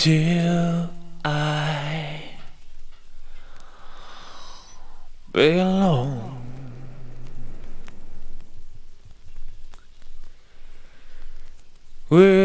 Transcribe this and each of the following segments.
do I belong? Where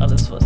alles, was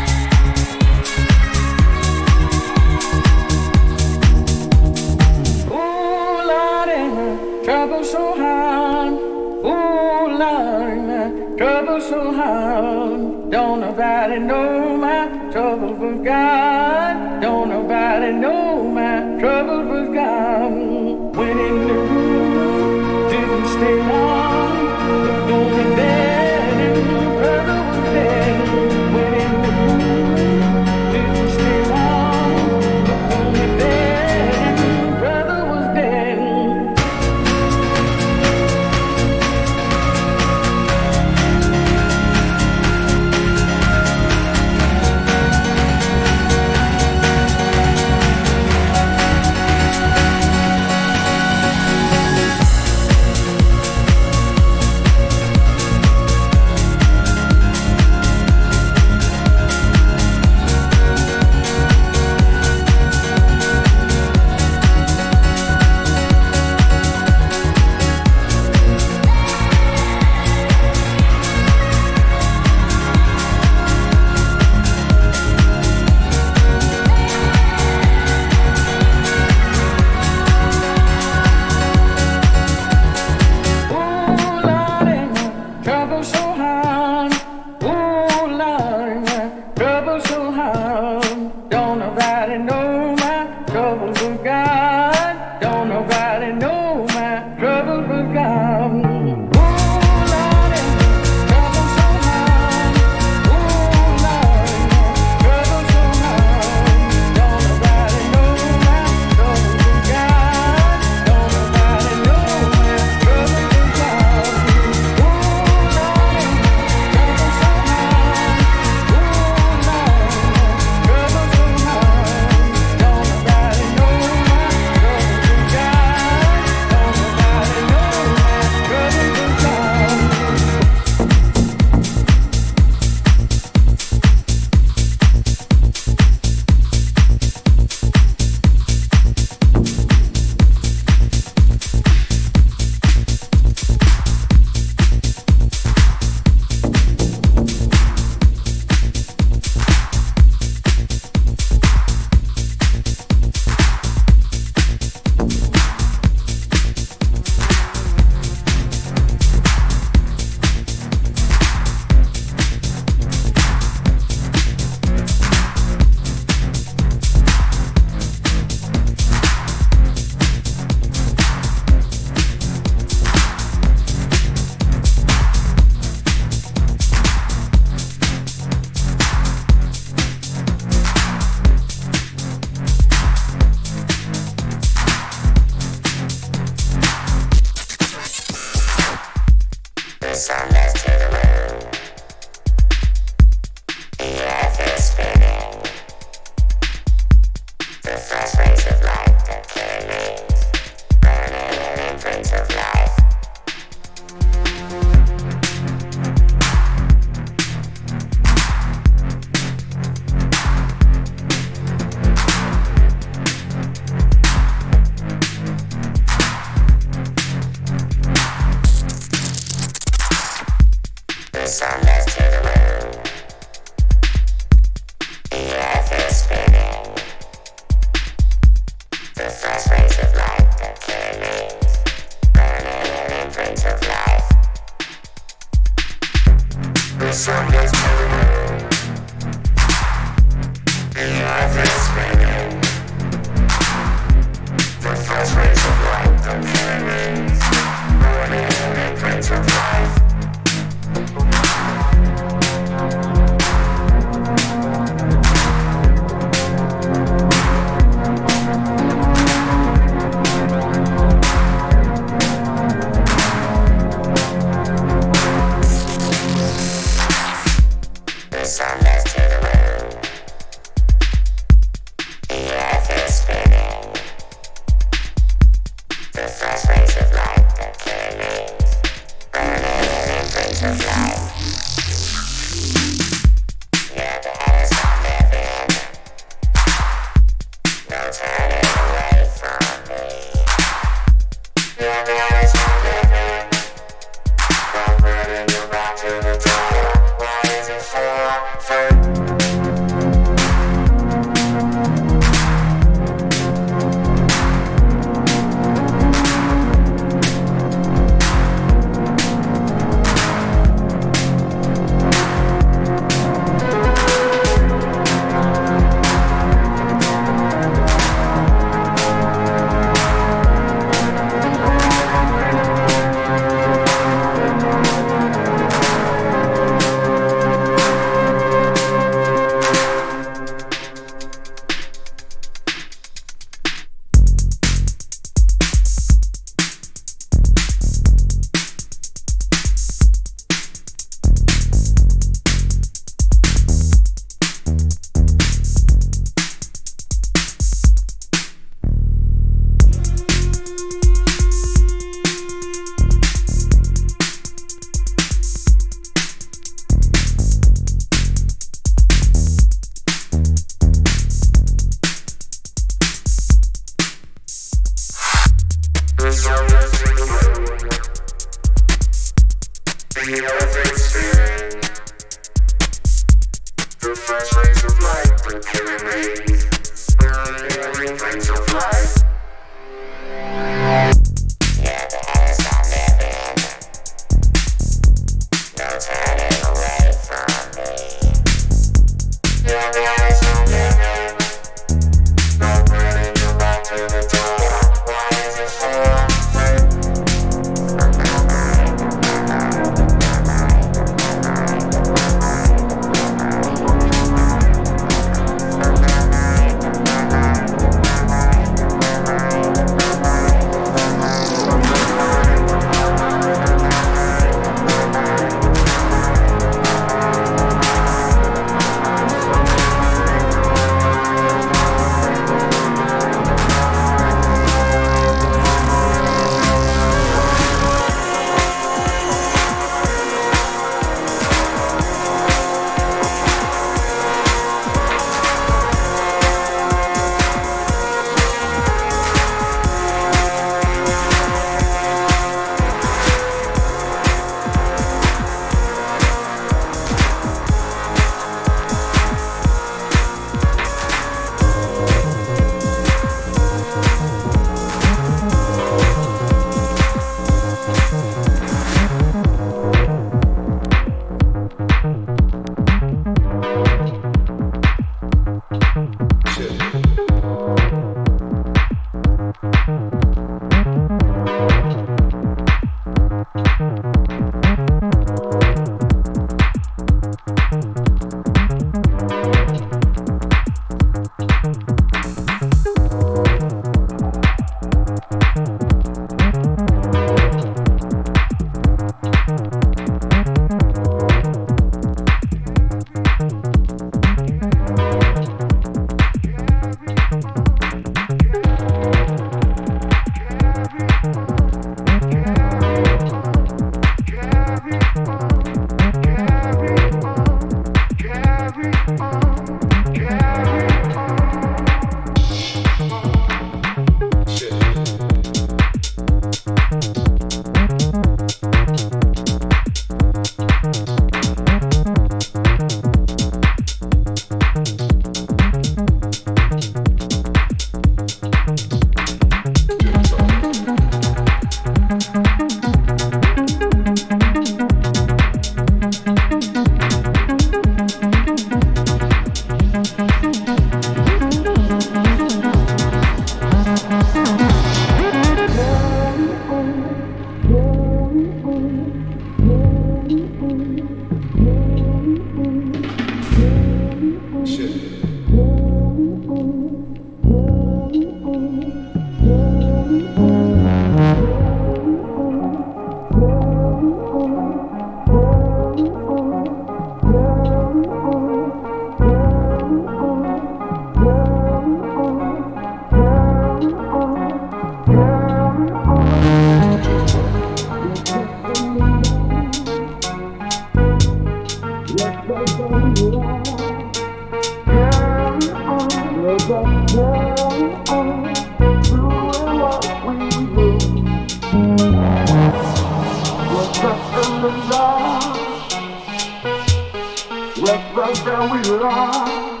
Let us that we love,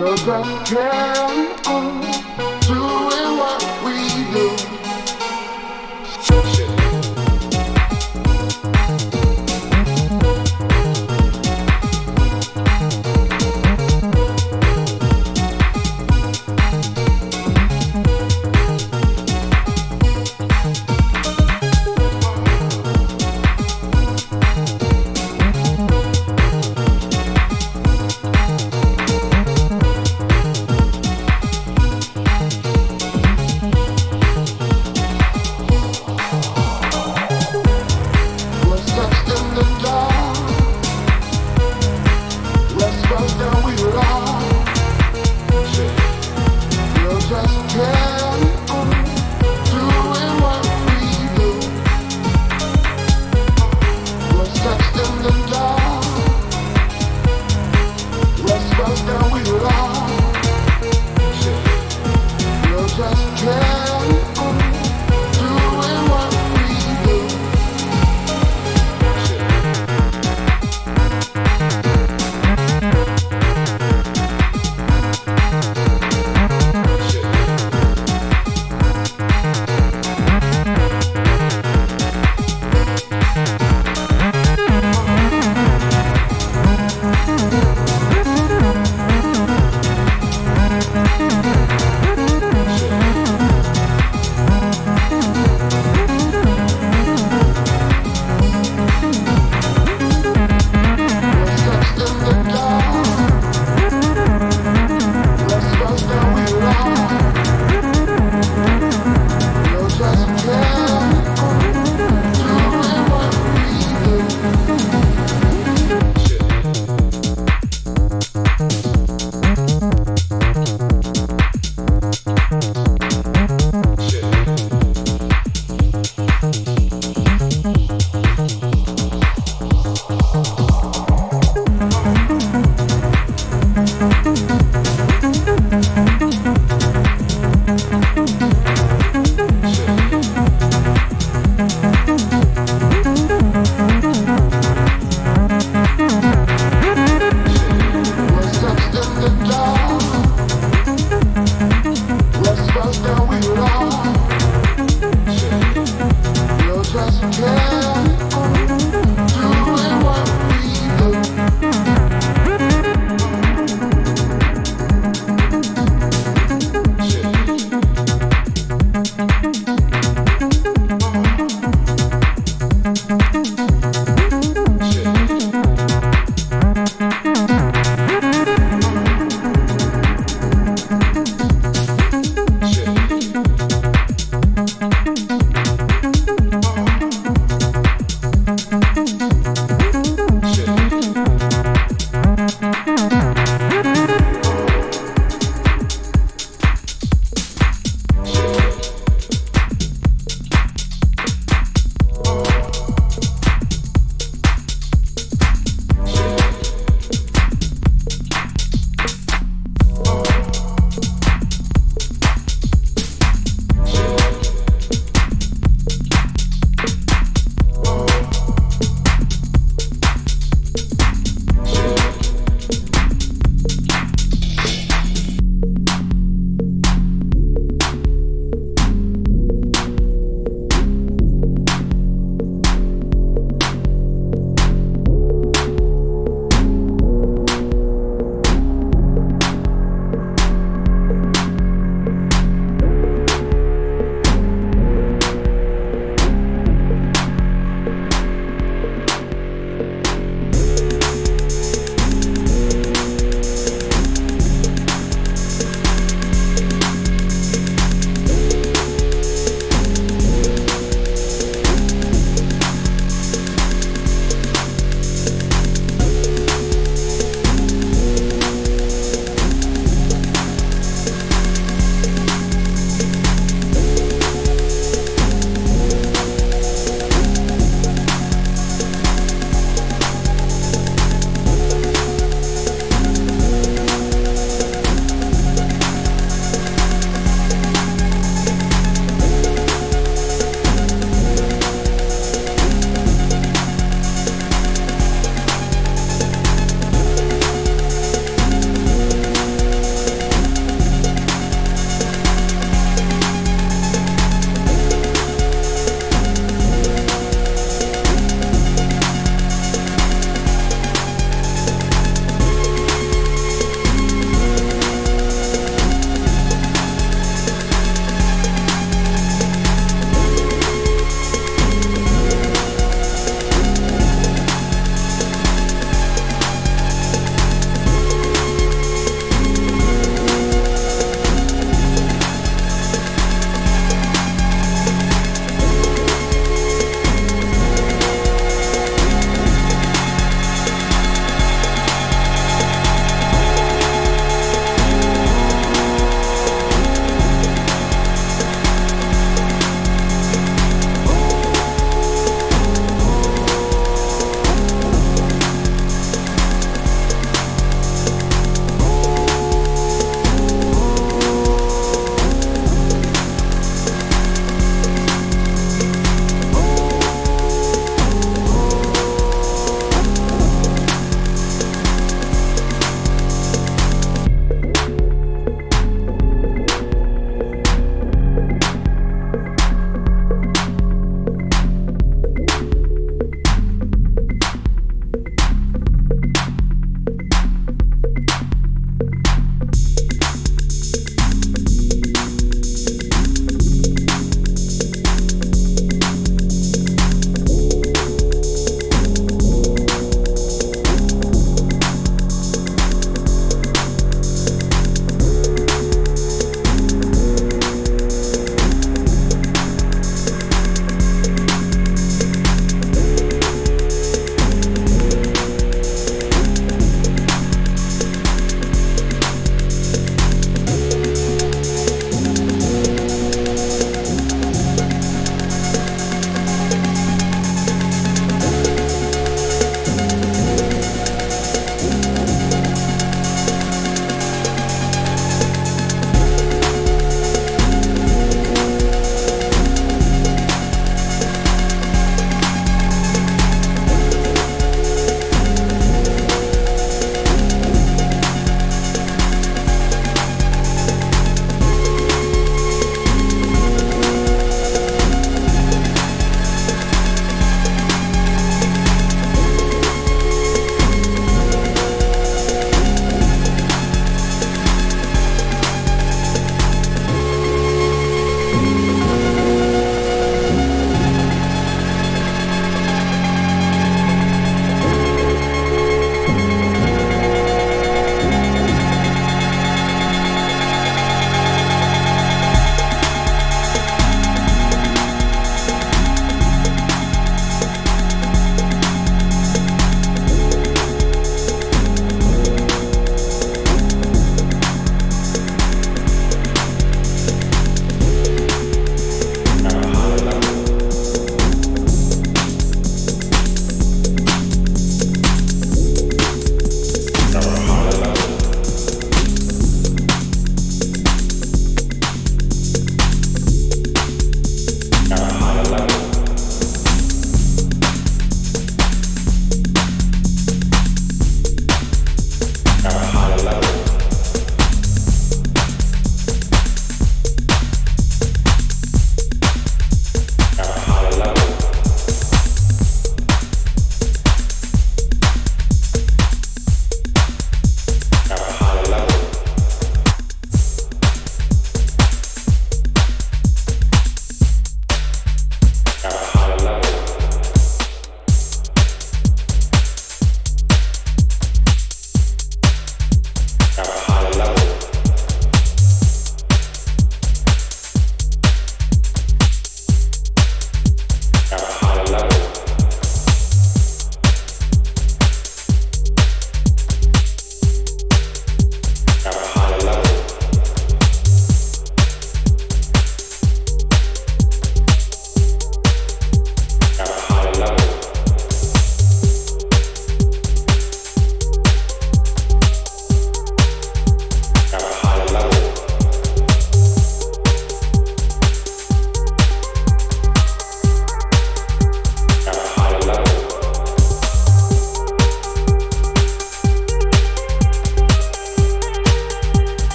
let us carry.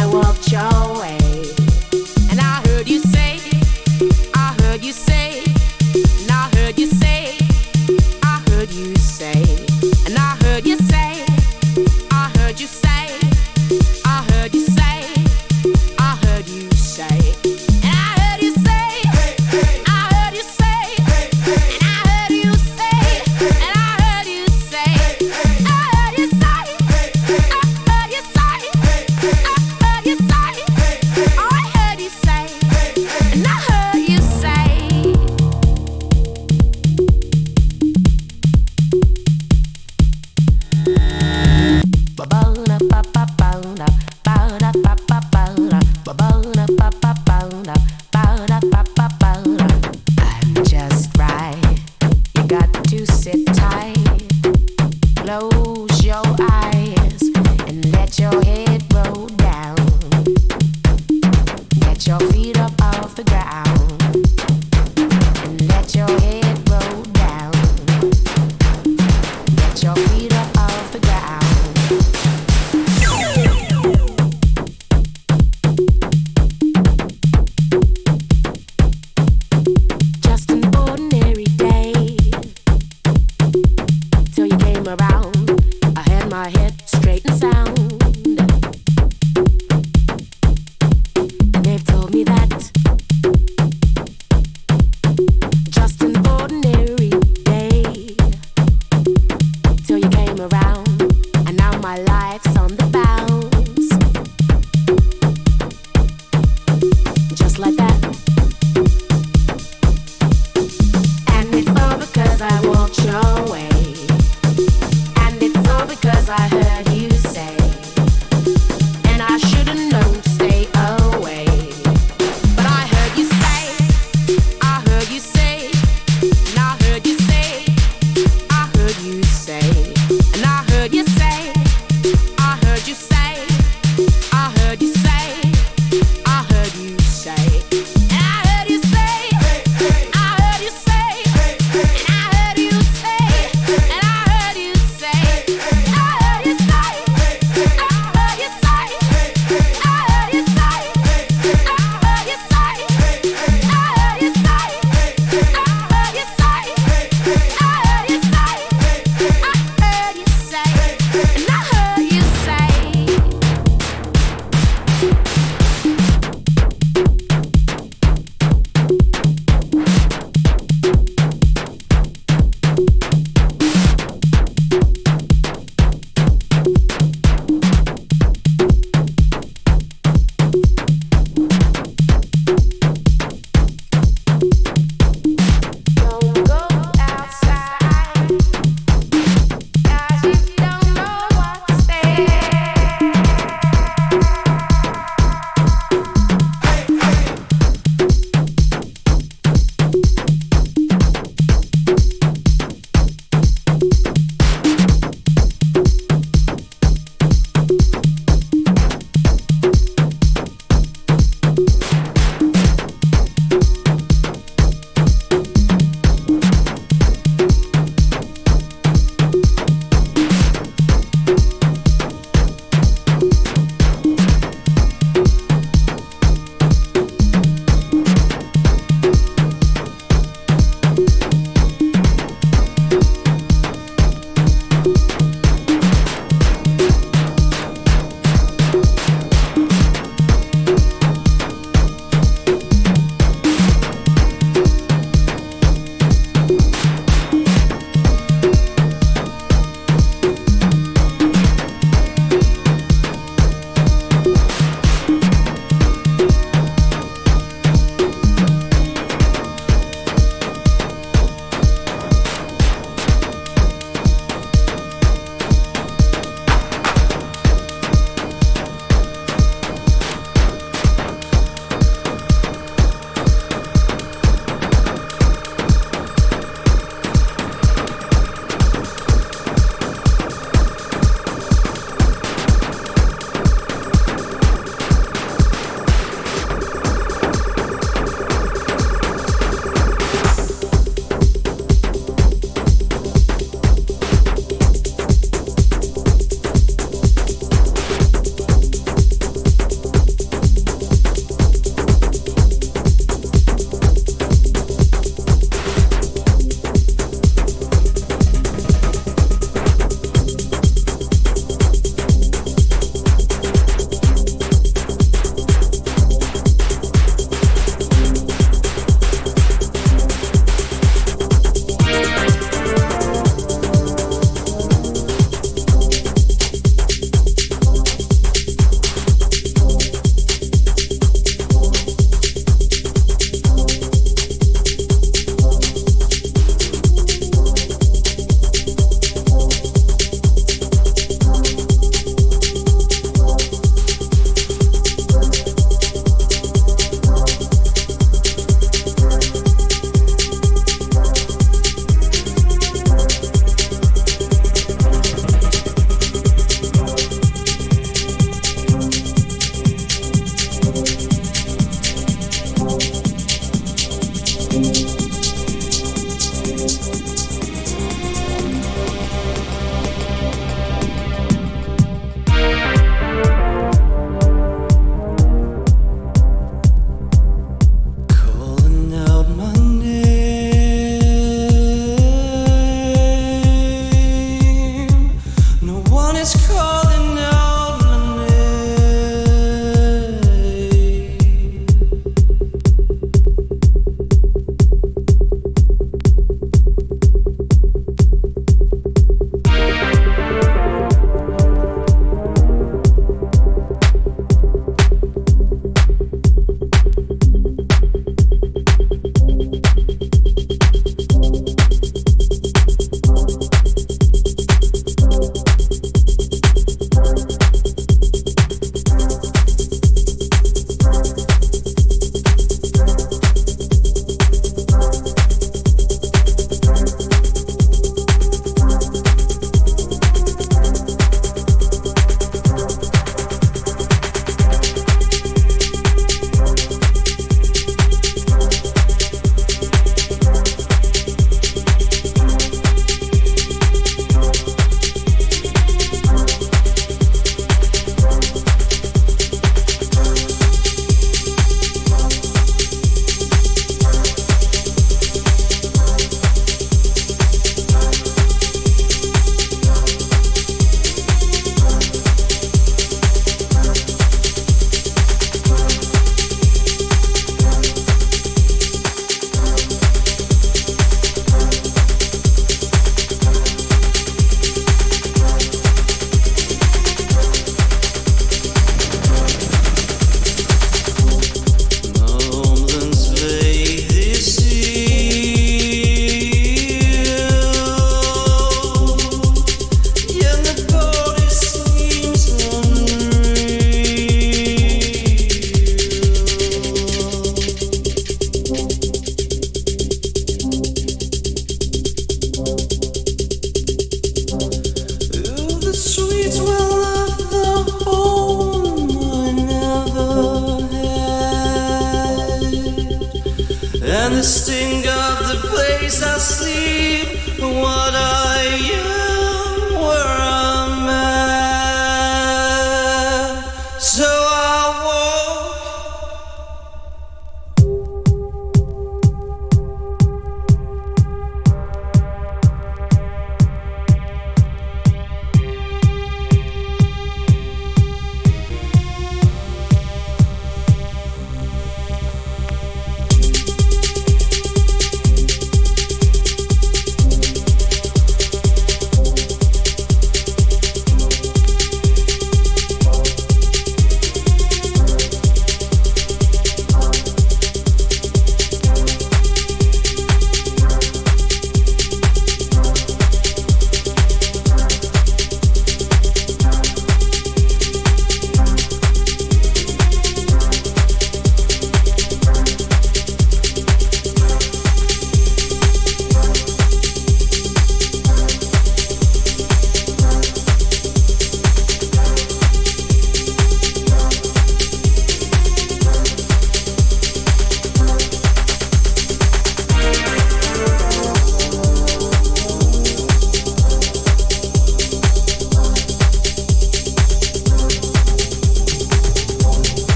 I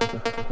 Yeah.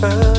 first.